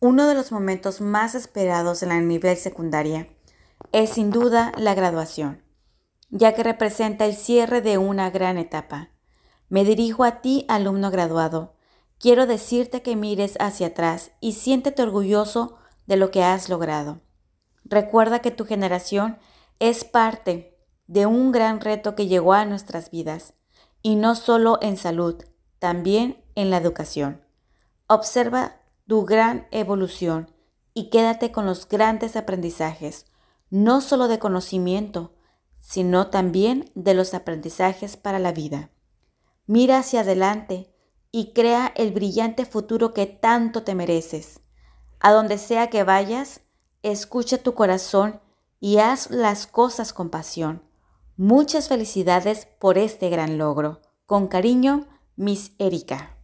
Uno de los momentos más esperados en la nivel secundaria es sin duda la graduación, ya que representa el cierre de una gran etapa. Me dirijo a ti, alumno graduado. Quiero decirte que mires hacia atrás y siéntete orgulloso de lo que has logrado. Recuerda que tu generación es parte de un gran reto que llegó a nuestras vidas, y no solo en salud, también en la educación. Observa tu gran evolución y quédate con los grandes aprendizajes, no solo de conocimiento, sino también de los aprendizajes para la vida. Mira hacia adelante y crea el brillante futuro que tanto te mereces. A donde sea que vayas, escucha tu corazón y haz las cosas con pasión. Muchas felicidades por este gran logro. Con cariño, Miss Erika.